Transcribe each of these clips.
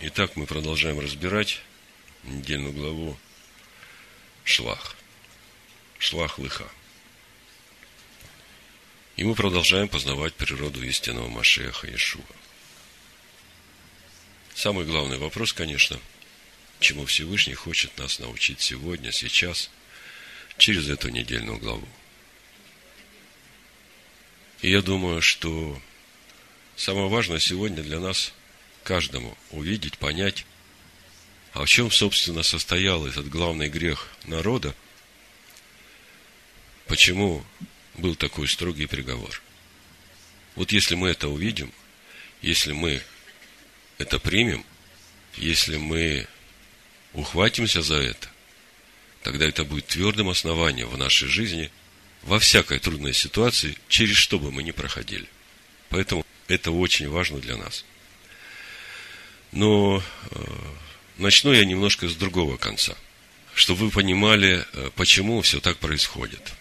Итак, мы продолжаем разбирать недельную главу Шлах. Шлах Лыха. И мы продолжаем познавать природу истинного Машеха Иешуа. Самый главный вопрос, конечно, чему Всевышний хочет нас научить сегодня, сейчас, через эту недельную главу. И я думаю, что самое важное сегодня для нас каждому увидеть, понять, а в чем, собственно, состоял этот главный грех народа, почему был такой строгий приговор. Вот если мы это увидим, если мы это примем, если мы ухватимся за это, тогда это будет твердым основанием в нашей жизни во всякой трудной ситуации, через что бы мы ни проходили. Поэтому это очень важно для нас. Но э, начну я немножко с другого конца, чтобы вы понимали, э, почему все так происходит.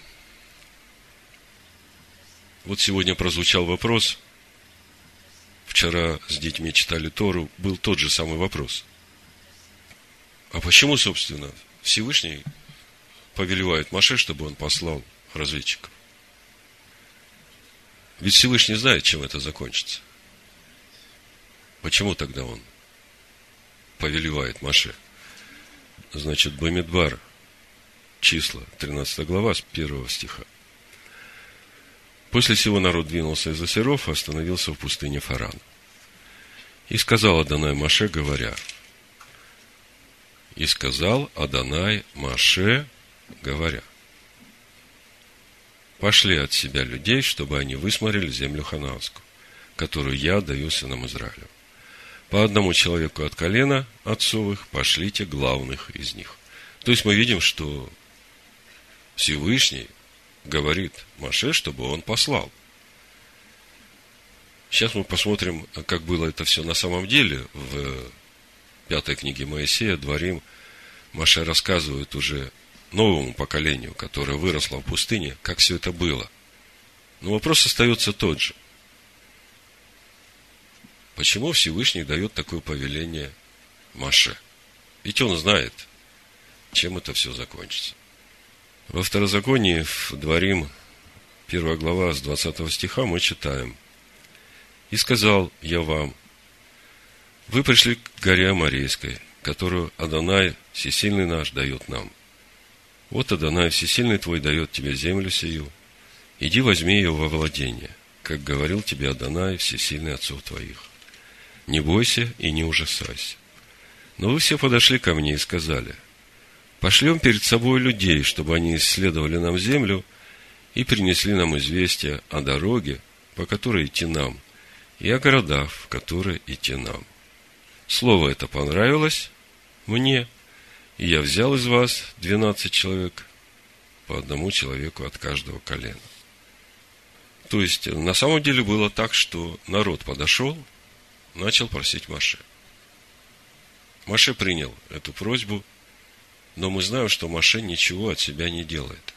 Вот сегодня прозвучал вопрос, вчера с детьми читали Тору, был тот же самый вопрос. А почему, собственно, Всевышний повелевает Маше, чтобы он послал разведчиков? Ведь Всевышний знает, чем это закончится. Почему тогда он повелевает Маше. Значит, Бамидбар, числа, 13 глава, с 1 стиха. После всего народ двинулся из Асеров и остановился в пустыне Фаран. И сказал Адонай Маше, говоря, и сказал Адонай Маше, говоря, пошли от себя людей, чтобы они высмотрели землю ханаанскую, которую я даю сынам Израилю по одному человеку от колена отцовых, пошлите главных из них. То есть мы видим, что Всевышний говорит Маше, чтобы он послал. Сейчас мы посмотрим, как было это все на самом деле. В пятой книге Моисея, Дворим, Маше рассказывает уже новому поколению, которое выросло в пустыне, как все это было. Но вопрос остается тот же – Почему Всевышний дает такое повеление Маше? Ведь он знает, чем это все закончится. Во второзаконии в Дворим, первая глава с 20 стиха мы читаем. «И сказал я вам, вы пришли к горе Амарейской, которую Адонай, всесильный наш, дает нам. Вот Адонай, всесильный твой, дает тебе землю сию. Иди возьми ее во владение, как говорил тебе Адонай, всесильный отцов твоих не бойся и не ужасайся. Но вы все подошли ко мне и сказали, пошлем перед собой людей, чтобы они исследовали нам землю и принесли нам известие о дороге, по которой идти нам, и о городах, в которые идти нам. Слово это понравилось мне, и я взял из вас двенадцать человек, по одному человеку от каждого колена. То есть, на самом деле было так, что народ подошел – начал просить Маше. Маше принял эту просьбу, но мы знаем, что Маше ничего от себя не делает.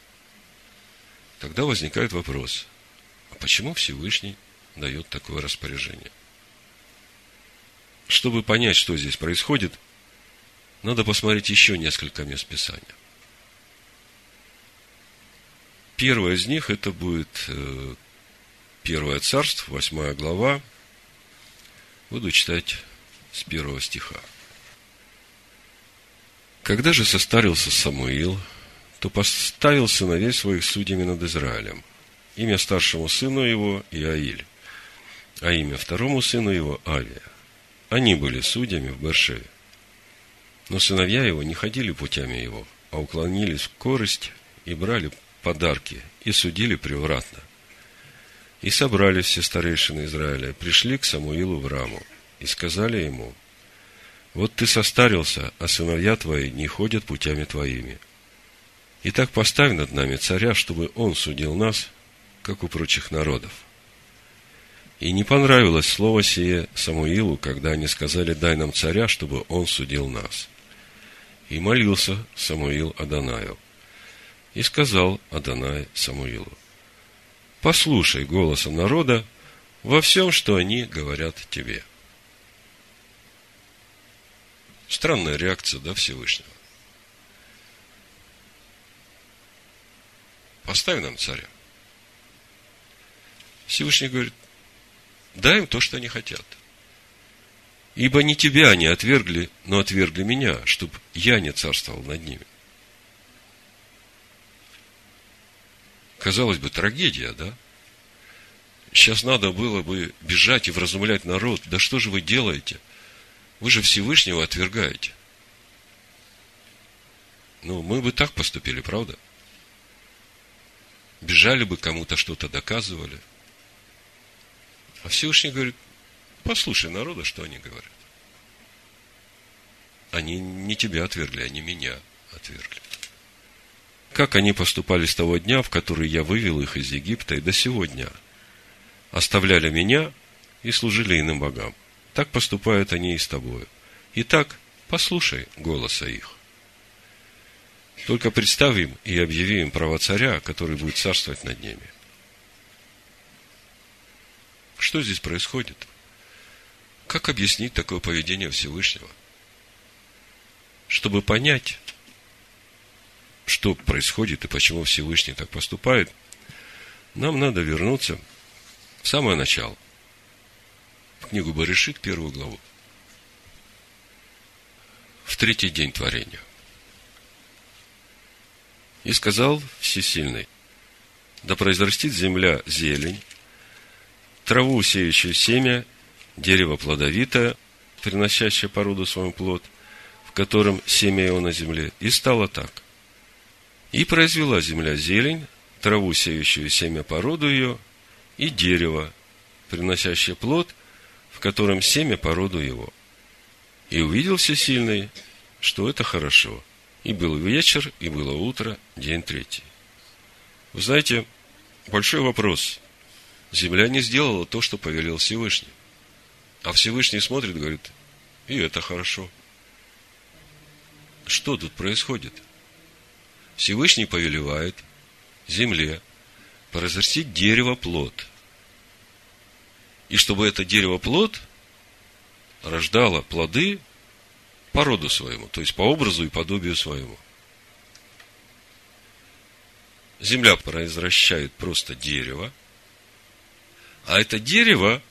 Тогда возникает вопрос, а почему Всевышний дает такое распоряжение? Чтобы понять, что здесь происходит, надо посмотреть еще несколько мест Писания. Первое из них это будет э, Первое царство, восьмая глава, Буду читать с первого стиха. Когда же состарился Самуил, то поставил сыновей своих судьями над Израилем. Имя старшему сыну его Иаиль, а имя второму сыну его Авия. Они были судьями в Бершеве. Но сыновья его не ходили путями его, а уклонились в корость и брали подарки и судили превратно. И собрались все старейшины Израиля, пришли к Самуилу в Раму и сказали ему, вот ты состарился, а сыновья твои не ходят путями твоими. Итак, поставь над нами царя, чтобы он судил нас, как у прочих народов. И не понравилось слово сие Самуилу, когда они сказали, дай нам царя, чтобы он судил нас. И молился Самуил Адонаю. И сказал Адонай Самуилу, послушай голоса народа во всем, что они говорят тебе. Странная реакция, да, Всевышнего. Поставь нам царя. Всевышний говорит, дай им то, что они хотят. Ибо не тебя они отвергли, но отвергли меня, чтобы я не царствовал над ними. Казалось бы, трагедия, да? Сейчас надо было бы бежать и вразумлять народ. Да что же вы делаете? Вы же Всевышнего отвергаете. Ну, мы бы так поступили, правда? Бежали бы кому-то что-то доказывали. А Всевышний говорит, послушай народа, что они говорят. Они не тебя отвергли, они меня отвергли. Как они поступали с того дня, в который я вывел их из Египта, и до сегодня – оставляли меня и служили иным богам. Так поступают они и с тобою. Итак, послушай голоса их. Только представь им и объяви им право царя, который будет царствовать над ними. Что здесь происходит? Как объяснить такое поведение Всевышнего? Чтобы понять, что происходит и почему Всевышний так поступает, нам надо вернуться в самое начало. В книгу Баришит, первую главу. В третий день творения. И сказал Всесильный, да произрастит земля зелень, траву, сеющую семя, дерево плодовитое, приносящее породу своему плод, в котором семя его на земле. И стало так. И произвела земля зелень, траву, сеющую семя породу ее, и дерево, приносящее плод, в котором семя по роду его. И увидел всесильный, что это хорошо. И был вечер, и было утро, день третий. Вы знаете, большой вопрос. Земля не сделала то, что повелел Всевышний. А Всевышний смотрит говорит, и это хорошо. Что тут происходит? Всевышний повелевает земле произрастить дерево плод и чтобы это дерево плод рождало плоды по роду своему, то есть по образу и подобию своему. Земля произвращает просто дерево, а это дерево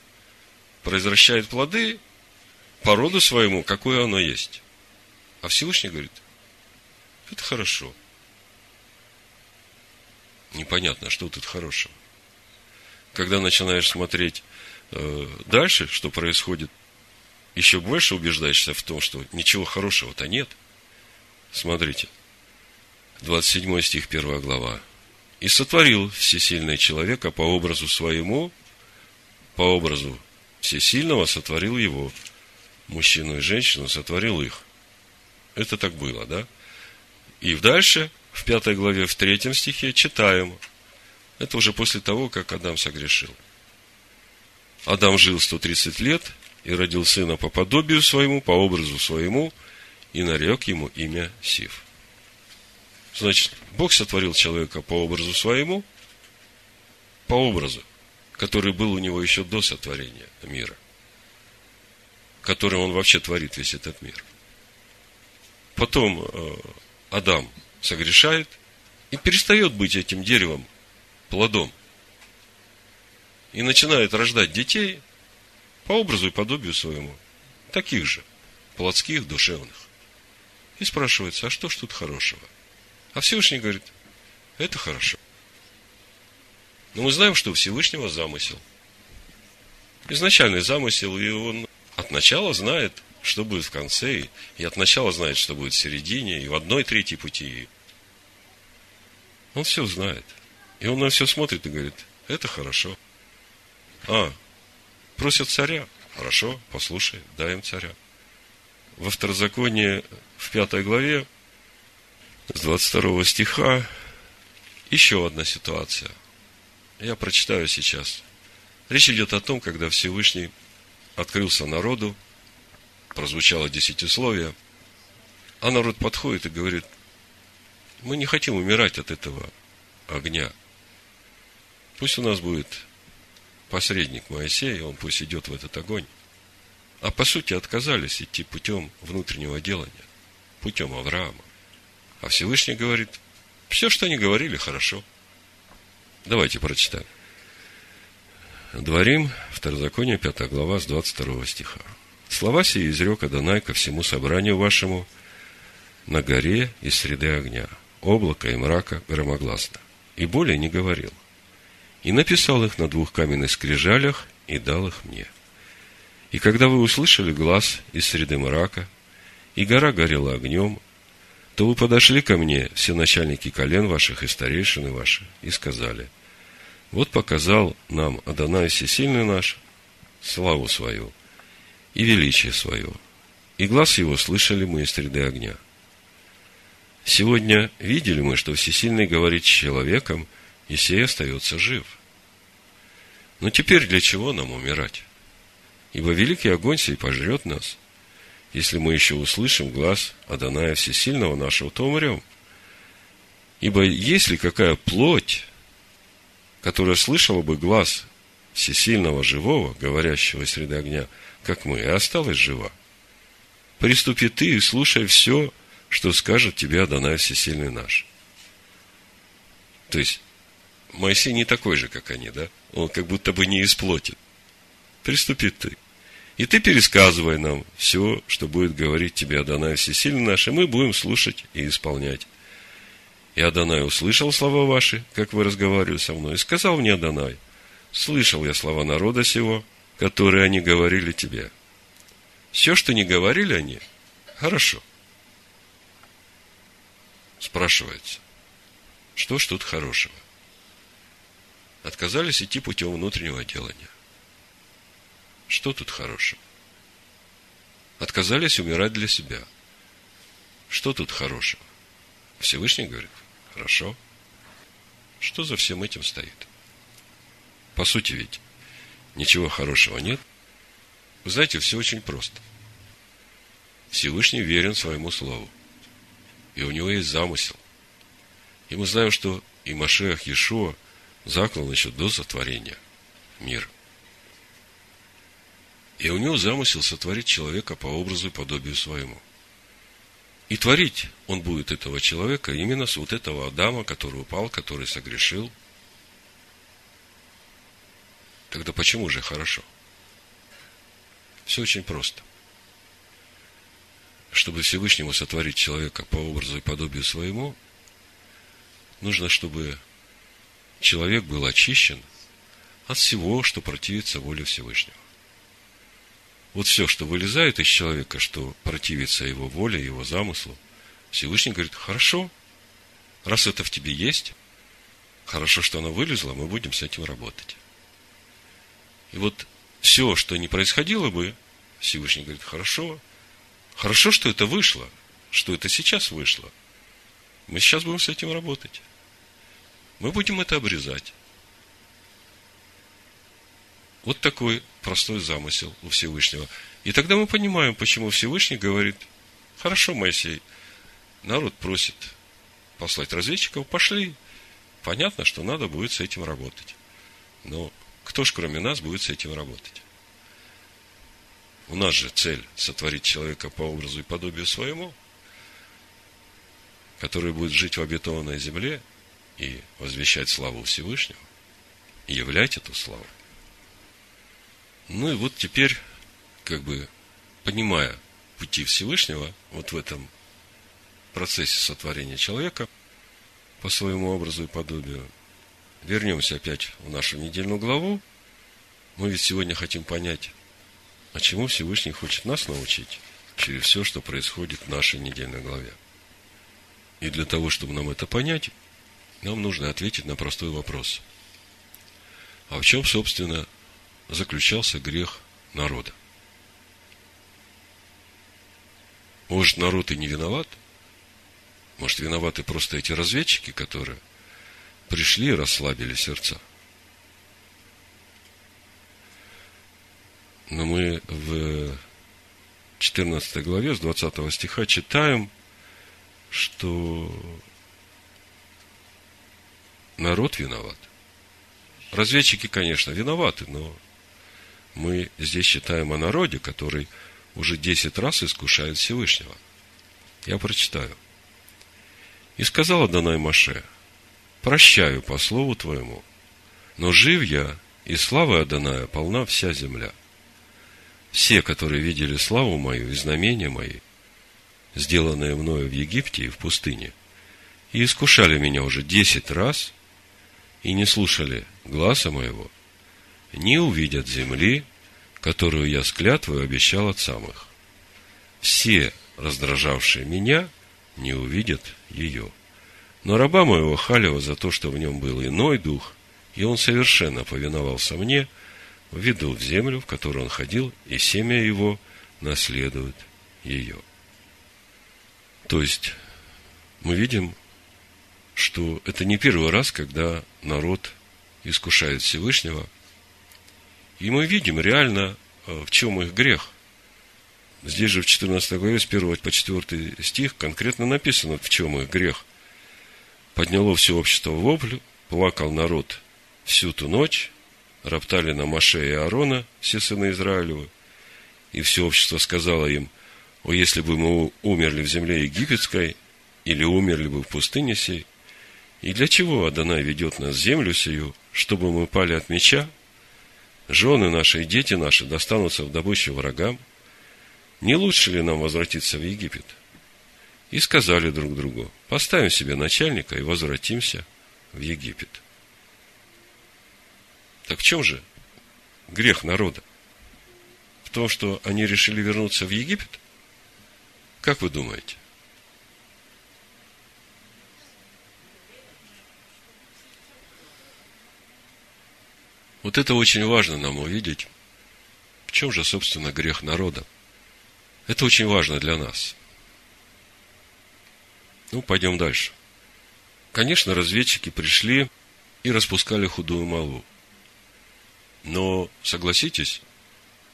произвращает плоды по роду своему, какое оно есть. А Всевышний говорит, это хорошо. Непонятно, что тут хорошего. Когда начинаешь смотреть Э, дальше, что происходит, еще больше убеждаешься в том, что ничего хорошего-то нет. Смотрите, 27 стих, 1 глава. «И сотворил всесильный человека по образу своему, по образу всесильного сотворил его, мужчину и женщину сотворил их». Это так было, да? И дальше, в пятой главе, в третьем стихе, читаем. Это уже после того, как Адам согрешил – Адам жил 130 лет и родил сына по подобию своему, по образу своему, и нарек ему имя Сив. Значит, Бог сотворил человека по образу своему, по образу, который был у него еще до сотворения мира, которым он вообще творит весь этот мир. Потом э, Адам согрешает и перестает быть этим деревом, плодом, и начинает рождать детей по образу и подобию своему, таких же, плотских, душевных. И спрашивается, а что ж тут хорошего? А Всевышний говорит, это хорошо. Но мы знаем, что у Всевышнего замысел. Изначальный замысел, и он от начала знает, что будет в конце, и от начала знает, что будет в середине, и в одной третьей пути. Он все знает. И он на все смотрит и говорит, это хорошо. А, просят царя. Хорошо, послушай, дай им царя. Во второзаконии в пятой главе с 22 стиха еще одна ситуация. Я прочитаю сейчас. Речь идет о том, когда Всевышний открылся народу, прозвучало десятисловие, а народ подходит и говорит, мы не хотим умирать от этого огня. Пусть у нас будет посредник Моисей, он пусть идет в этот огонь. а по сути отказались идти путем внутреннего делания, путем Авраама. А Всевышний говорит, все, что они говорили, хорошо. Давайте прочитаем. Дворим, Второзаконие, 5 глава, с 22 стиха. Слова сии изрек Адонай ко всему собранию вашему на горе из среды огня, облака и мрака громогласно. И более не говорил. И написал их на двух каменных скрижалях и дал их мне. И когда вы услышали глаз из среды мрака, и гора горела огнем, то вы подошли ко мне, все начальники колен ваших и старейшины ваши, и сказали, вот показал нам Адонай Всесильный наш славу свою и величие свое, и глаз его слышали мы из среды огня. Сегодня видели мы, что Всесильный говорит с человеком, и сей остается жив. Но теперь для чего нам умирать? Ибо великий огонь сей пожрет нас – если мы еще услышим глаз Адоная Всесильного нашего, то умрем. Ибо есть ли какая плоть, которая слышала бы глаз Всесильного Живого, говорящего среди огня, как мы, и осталась жива? Приступи ты и слушай все, что скажет тебе Адонай Всесильный наш. То есть, Моисей не такой же, как они, да? Он как будто бы не из плоти. Приступи ты. И ты пересказывай нам все, что будет говорить тебе Адонай Всесильный наш, и мы будем слушать и исполнять. И Адонай услышал слова ваши, как вы разговаривали со мной, и сказал мне Адонай, слышал я слова народа сего, которые они говорили тебе. Все, что не говорили они, хорошо. Спрашивается, что ж тут хорошего? Отказались идти путем внутреннего делания. Что тут хорошего? Отказались умирать для себя. Что тут хорошего? Всевышний говорит, хорошо. Что за всем этим стоит? По сути ведь, ничего хорошего нет. Вы знаете, все очень просто. Всевышний верен своему слову. И у него есть замысел. И мы знаем, что и Машех Иешуа заклан еще до сотворения мира. И у него замысел сотворить человека по образу и подобию своему. И творить он будет этого человека именно с вот этого Адама, который упал, который согрешил. Тогда почему же хорошо? Все очень просто. Чтобы Всевышнему сотворить человека по образу и подобию своему, нужно, чтобы человек был очищен от всего, что противится воле Всевышнего вот все, что вылезает из человека, что противится его воле, его замыслу, Всевышний говорит, хорошо, раз это в тебе есть, хорошо, что оно вылезло, мы будем с этим работать. И вот все, что не происходило бы, Всевышний говорит, хорошо, хорошо, что это вышло, что это сейчас вышло. Мы сейчас будем с этим работать. Мы будем это обрезать. Вот такой простой замысел у Всевышнего. И тогда мы понимаем, почему Всевышний говорит, хорошо, Моисей, народ просит послать разведчиков, пошли. Понятно, что надо будет с этим работать. Но кто ж кроме нас будет с этим работать? У нас же цель сотворить человека по образу и подобию своему, который будет жить в обетованной земле и возвещать славу Всевышнего, и являть эту славу. Ну и вот теперь, как бы, понимая пути Всевышнего, вот в этом процессе сотворения человека, по своему образу и подобию, вернемся опять в нашу недельную главу. Мы ведь сегодня хотим понять, а чему Всевышний хочет нас научить через все, что происходит в нашей недельной главе. И для того, чтобы нам это понять, нам нужно ответить на простой вопрос. А в чем, собственно, заключался грех народа. Может, народ и не виноват? Может, виноваты просто эти разведчики, которые пришли и расслабили сердца? Но мы в 14 главе с 20 стиха читаем, что народ виноват. Разведчики, конечно, виноваты, но мы здесь читаем о народе, который уже десять раз искушает Всевышнего. Я прочитаю. И сказал Адонай Маше, прощаю по слову твоему, но жив я, и слава Адоная полна вся земля. Все, которые видели славу мою и знамения мои, сделанные мною в Египте и в пустыне, и искушали меня уже десять раз, и не слушали гласа моего, не увидят земли, которую я с клятвой обещал отцам их. Все, раздражавшие меня, не увидят ее. Но раба моего Халева за то, что в нем был иной дух, и он совершенно повиновался мне, введу в землю, в которую он ходил, и семя его наследует ее. То есть, мы видим, что это не первый раз, когда народ искушает Всевышнего. И мы видим реально, э, в чем их грех. Здесь же в 14 главе с 1 по 4 стих конкретно написано, в чем их грех. Подняло все общество вопль, плакал народ всю ту ночь, роптали на Маше и Аарона, все сыны Израилевы, и все общество сказало им, о, если бы мы умерли в земле египетской, или умерли бы в пустыне сей, и для чего Адонай ведет нас в землю сию, чтобы мы пали от меча? Жены наши и дети наши достанутся в добычу врагам. Не лучше ли нам возвратиться в Египет? И сказали друг другу, поставим себе начальника и возвратимся в Египет. Так в чем же грех народа? В том, что они решили вернуться в Египет? Как вы думаете? Вот это очень важно нам увидеть. В чем же, собственно, грех народа? Это очень важно для нас. Ну, пойдем дальше. Конечно, разведчики пришли и распускали худую малу. Но, согласитесь,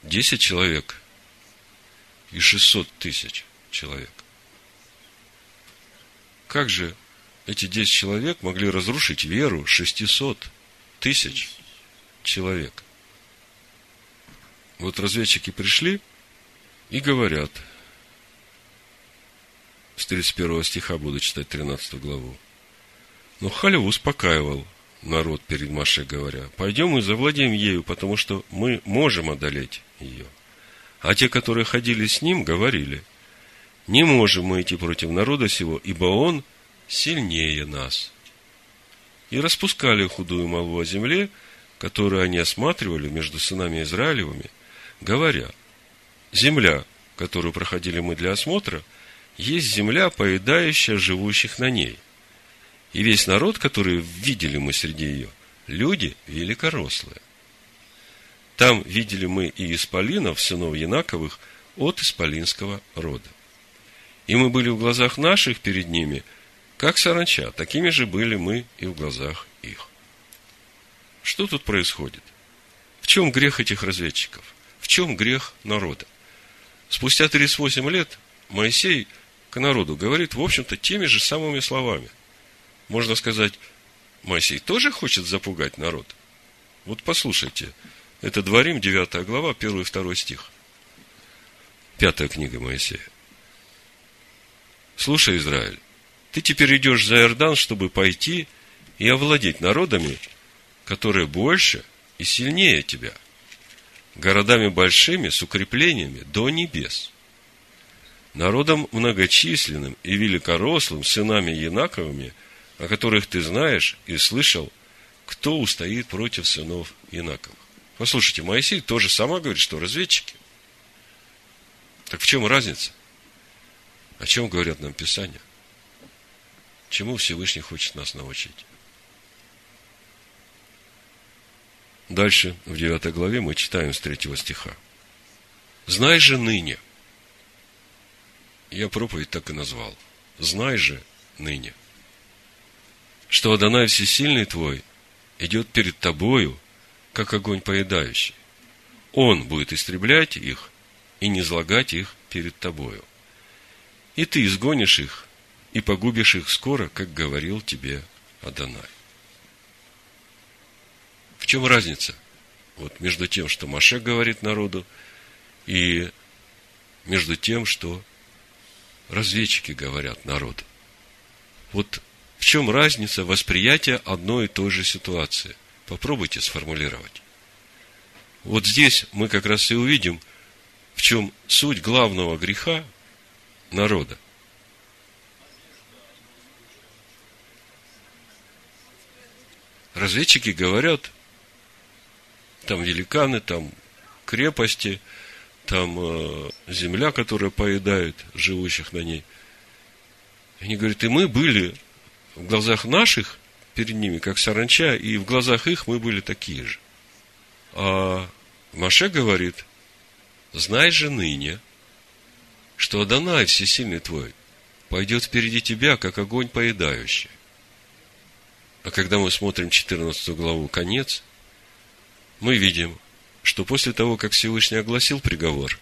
10 человек и 600 тысяч человек. Как же эти 10 человек могли разрушить веру 600 тысяч человек. Вот разведчики пришли и говорят, с 31 стиха буду читать 13 главу. Но Халев успокаивал народ перед Маше, говоря, пойдем и завладеем ею, потому что мы можем одолеть ее. А те, которые ходили с ним, говорили, не можем мы идти против народа сего, ибо он сильнее нас. И распускали худую молву о земле, которую они осматривали между сынами Израилевыми, говоря, земля, которую проходили мы для осмотра, есть земля, поедающая живущих на ней. И весь народ, который видели мы среди ее, люди великорослые. Там видели мы и исполинов, сынов Янаковых, от исполинского рода. И мы были в глазах наших перед ними, как саранча, такими же были мы и в глазах их. Что тут происходит? В чем грех этих разведчиков? В чем грех народа? Спустя 38 лет Моисей к народу говорит, в общем-то, теми же самыми словами. Можно сказать, Моисей тоже хочет запугать народ? Вот послушайте, это Дворим, 9 глава, 1 и 2 стих. Пятая книга Моисея. Слушай, Израиль, ты теперь идешь за Иордан, чтобы пойти и овладеть народами, которые больше и сильнее тебя, городами большими с укреплениями до небес, народом многочисленным и великорослым, сынами Янаковыми, о которых ты знаешь и слышал, кто устоит против сынов Янаковых. Послушайте, Моисей тоже сама говорит, что разведчики. Так в чем разница? О чем говорят нам Писания? Чему Всевышний хочет нас научить? Дальше, в 9 главе, мы читаем с 3 стиха. «Знай же ныне». Я проповедь так и назвал. «Знай же ныне, что Адонай Всесильный твой идет перед тобою, как огонь поедающий. Он будет истреблять их и не злагать их перед тобою. И ты изгонишь их и погубишь их скоро, как говорил тебе Адонай. В чем разница Вот между тем, что Маше говорит народу, и между тем, что разведчики говорят народу. Вот в чем разница восприятия одной и той же ситуации? Попробуйте сформулировать. Вот здесь мы как раз и увидим, в чем суть главного греха народа. Разведчики говорят, там великаны, там крепости, там э, земля, которая поедает живущих на ней. Они говорят, и мы были в глазах наших перед ними, как саранча, и в глазах их мы были такие же. А Маше говорит, знай же ныне, что Адонай, всесильный твой, пойдет впереди тебя, как огонь поедающий. А когда мы смотрим 14 главу конец, мы видим, что после того, как Всевышний огласил приговор,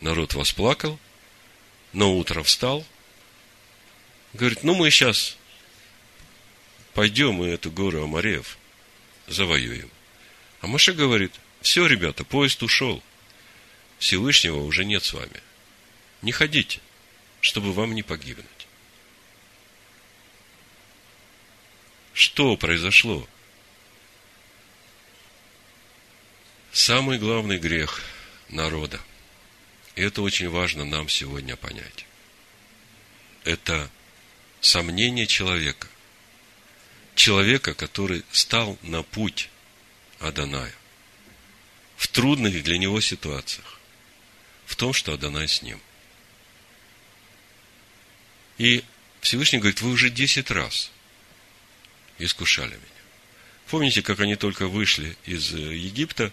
народ восплакал, на утро встал, говорит, ну мы сейчас пойдем и эту гору Амареев завоюем. А Маша говорит, все, ребята, поезд ушел. Всевышнего уже нет с вами. Не ходите, чтобы вам не погибнуть. Что произошло? Самый главный грех народа. И это очень важно нам сегодня понять. Это сомнение человека. Человека, который стал на путь Аданая. В трудных для него ситуациях. В том, что Адонай с ним. И Всевышний говорит, вы уже десять раз искушали меня. Помните, как они только вышли из Египта,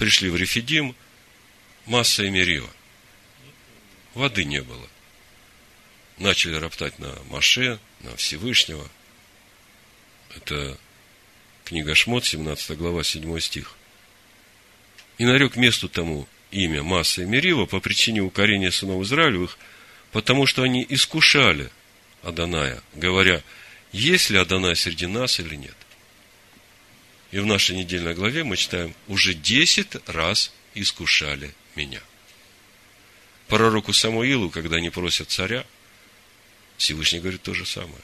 пришли в Рефидим, масса и мерила. Воды не было. Начали роптать на Маше, на Всевышнего. Это книга Шмот, 17 глава, 7 стих. И нарек месту тому имя Масса и Мерива по причине укорения сынов Израилевых – потому что они искушали Аданая, говоря, есть ли Адонай среди нас или нет. И в нашей недельной главе мы читаем, уже десять раз искушали меня. Пророку Самуилу, когда они просят царя, Всевышний говорит то же самое.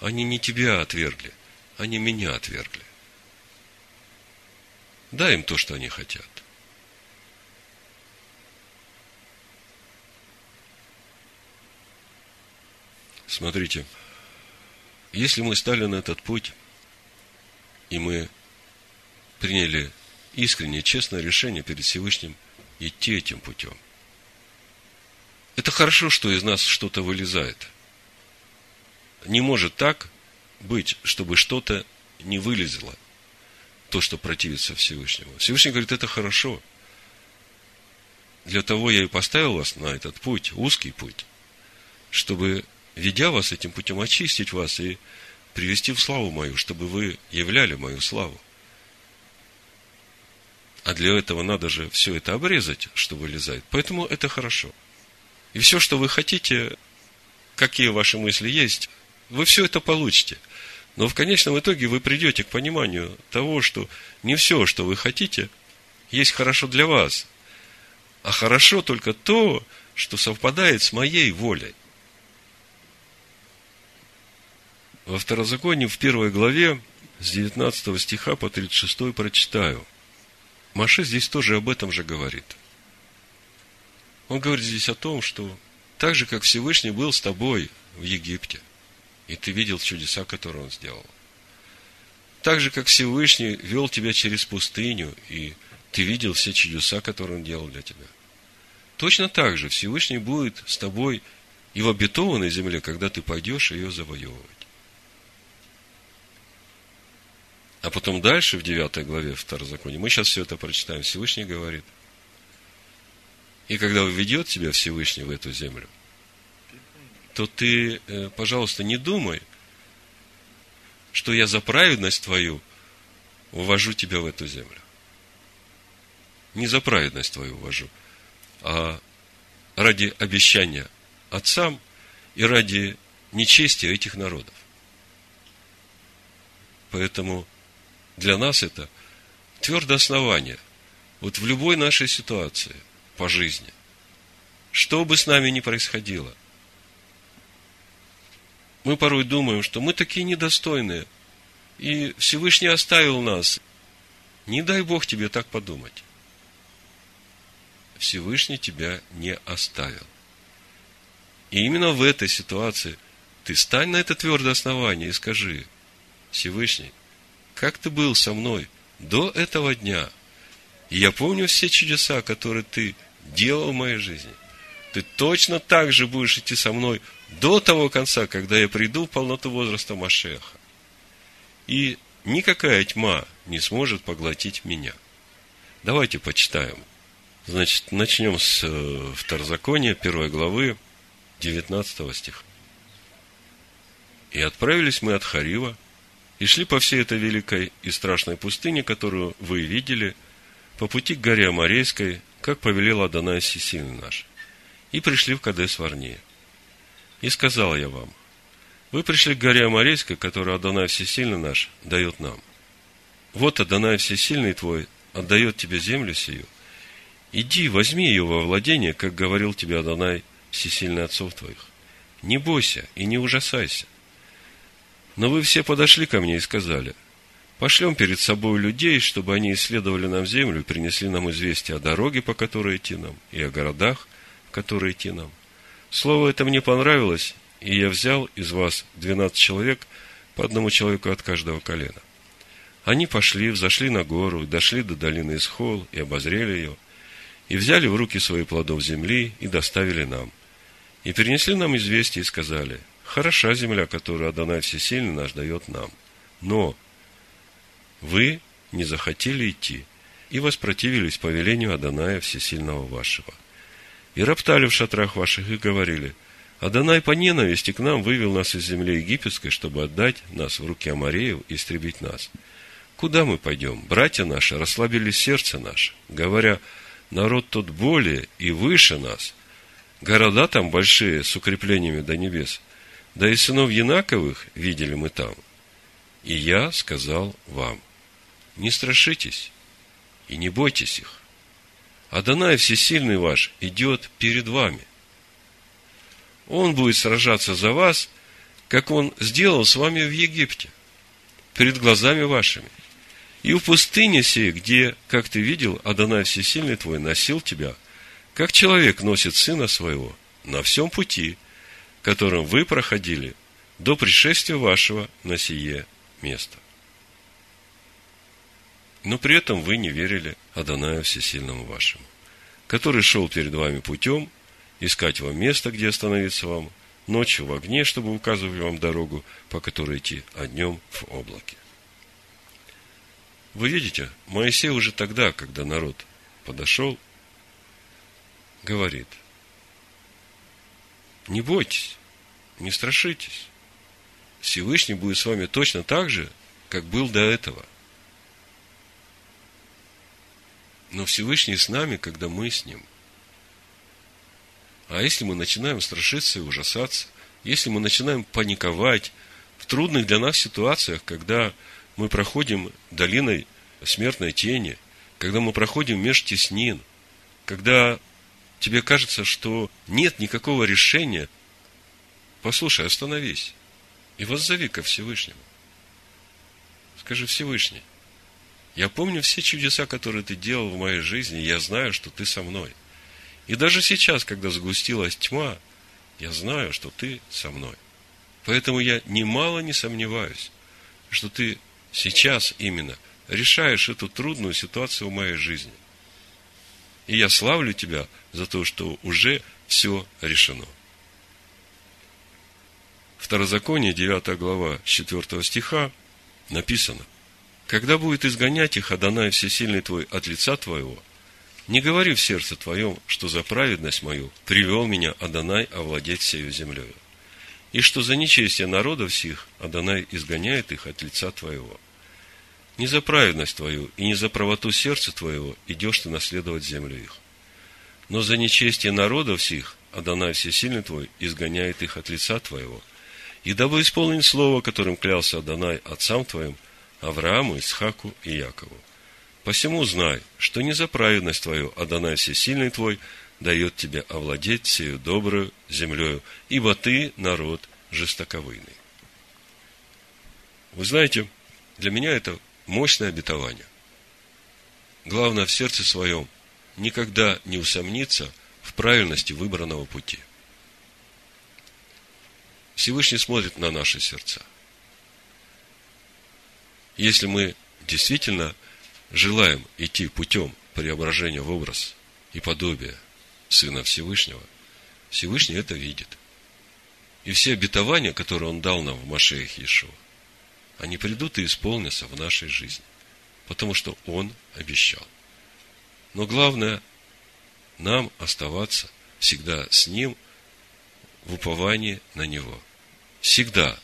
Они не тебя отвергли, они меня отвергли. Дай им то, что они хотят. Смотрите, если мы стали на этот путь, и мы приняли искреннее, честное решение перед Всевышним идти этим путем, это хорошо, что из нас что-то вылезает. Не может так быть, чтобы что-то не вылезло, то, что противится Всевышнему. Всевышний говорит, это хорошо. Для того я и поставил вас на этот путь, узкий путь, чтобы ведя вас этим путем, очистить вас и привести в славу мою, чтобы вы являли мою славу. А для этого надо же все это обрезать, что вылезает. Поэтому это хорошо. И все, что вы хотите, какие ваши мысли есть, вы все это получите. Но в конечном итоге вы придете к пониманию того, что не все, что вы хотите, есть хорошо для вас. А хорошо только то, что совпадает с моей волей. Во второзаконии, в первой главе, с 19 стиха по 36 прочитаю. Маше здесь тоже об этом же говорит. Он говорит здесь о том, что так же, как Всевышний был с тобой в Египте, и ты видел чудеса, которые он сделал, так же, как Всевышний вел тебя через пустыню, и ты видел все чудеса, которые он делал для тебя. Точно так же Всевышний будет с тобой и в обетованной земле, когда ты пойдешь ее завоевывать. А потом дальше, в 9 главе Второзакония, мы сейчас все это прочитаем, Всевышний говорит. И когда введет тебя Всевышний в эту землю, то ты, э, пожалуйста, не думай, что я за праведность твою увожу тебя в эту землю. Не за праведность твою увожу, а ради обещания отцам и ради нечестия этих народов. Поэтому для нас это твердое основание вот в любой нашей ситуации по жизни. Что бы с нами ни происходило. Мы порой думаем, что мы такие недостойные, и Всевышний оставил нас. Не дай Бог тебе так подумать. Всевышний тебя не оставил. И именно в этой ситуации ты стань на это твердое основание и скажи, Всевышний, как ты был со мной до этого дня? И я помню все чудеса, которые ты делал в моей жизни. Ты точно так же будешь идти со мной до того конца, когда я приду в полноту возраста Машеха. И никакая тьма не сможет поглотить меня. Давайте почитаем. Значит, начнем с э, Второзакония, первой главы, 19 стиха. И отправились мы от Харива, и шли по всей этой великой и страшной пустыне, которую вы видели, по пути к горе Амарейской, как повелел Адонай Сисильный наш. И пришли в Кадес Варнее. И сказал я вам, вы пришли к горе Амарейской, которую Адонай Всесильный наш дает нам. Вот Адонай Всесильный твой отдает тебе землю сию. Иди, возьми ее во владение, как говорил тебе Адонай Всесильный отцов твоих. Не бойся и не ужасайся. Но вы все подошли ко мне и сказали, пошлем перед собой людей, чтобы они исследовали нам землю и принесли нам известие о дороге, по которой идти нам, и о городах, в которые идти нам. Слово это мне понравилось, и я взял из вас двенадцать человек, по одному человеку от каждого колена. Они пошли, взошли на гору, дошли до долины Исхол и обозрели ее, и взяли в руки свои плодов земли и доставили нам. И перенесли нам известие и сказали, хороша земля, которую Адонай Всесильный наш дает нам. Но вы не захотели идти и воспротивились повелению Адоная Всесильного вашего. И роптали в шатрах ваших и говорили, Адонай по ненависти к нам вывел нас из земли египетской, чтобы отдать нас в руки Амареев и истребить нас. Куда мы пойдем? Братья наши расслабили сердце наше, говоря, народ тут более и выше нас. Города там большие, с укреплениями до небес. Да и сынов Янаковых видели мы там. И я сказал вам, не страшитесь и не бойтесь их. Адонай Всесильный ваш идет перед вами. Он будет сражаться за вас, как он сделал с вами в Египте, перед глазами вашими. И в пустыне сей, где, как ты видел, Адонай Всесильный твой носил тебя, как человек носит сына своего, на всем пути, которым вы проходили до пришествия вашего на сие место. Но при этом вы не верили Адонаю Всесильному вашему, который шел перед вами путем, искать вам место, где остановиться вам, ночью в огне, чтобы указывать вам дорогу, по которой идти, а днем в облаке. Вы видите, Моисей уже тогда, когда народ подошел, говорит, не бойтесь, не страшитесь. Всевышний будет с вами точно так же, как был до этого. Но Всевышний с нами, когда мы с Ним. А если мы начинаем страшиться и ужасаться, если мы начинаем паниковать в трудных для нас ситуациях, когда мы проходим долиной смертной тени, когда мы проходим меж теснин, когда тебе кажется, что нет никакого решения, послушай, остановись и воззови ко Всевышнему. Скажи, Всевышний, я помню все чудеса, которые ты делал в моей жизни, и я знаю, что ты со мной. И даже сейчас, когда сгустилась тьма, я знаю, что ты со мной. Поэтому я немало не сомневаюсь, что ты сейчас именно решаешь эту трудную ситуацию в моей жизни. И я славлю тебя за то, что уже все решено. Второзаконие, 9 глава, 4 стиха написано, «Когда будет изгонять их Адонай Всесильный твой от лица твоего, не говори в сердце твоем, что за праведность мою привел меня Адонай овладеть сею землею, и что за нечестие народов сих Адонай изгоняет их от лица твоего. Не за праведность твою и не за правоту сердца твоего идешь ты наследовать землю их. Но за нечестие народов сих Адонай Всесильный твой изгоняет их от лица твоего. И дабы исполнить слово, которым клялся Адонай отцам твоим, Аврааму, Исхаку и Якову. Посему знай, что не за праведность твою Адонай Всесильный твой дает тебе овладеть сею добрую землею, ибо ты народ жестоковыйный. Вы знаете, для меня это мощное обетование. Главное в сердце своем никогда не усомниться в правильности выбранного пути. Всевышний смотрит на наши сердца. Если мы действительно желаем идти путем преображения в образ и подобие Сына Всевышнего, Всевышний это видит. И все обетования, которые Он дал нам в Машеях Иешуа, они придут и исполнятся в нашей жизни. Потому что Он обещал. Но главное, нам оставаться всегда с Ним в уповании на Него. Всегда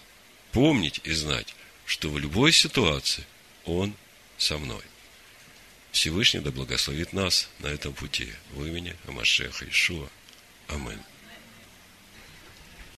помнить и знать, что в любой ситуации Он со мной. Всевышний да благословит нас на этом пути в имени Амашеха Ишуа. Аминь.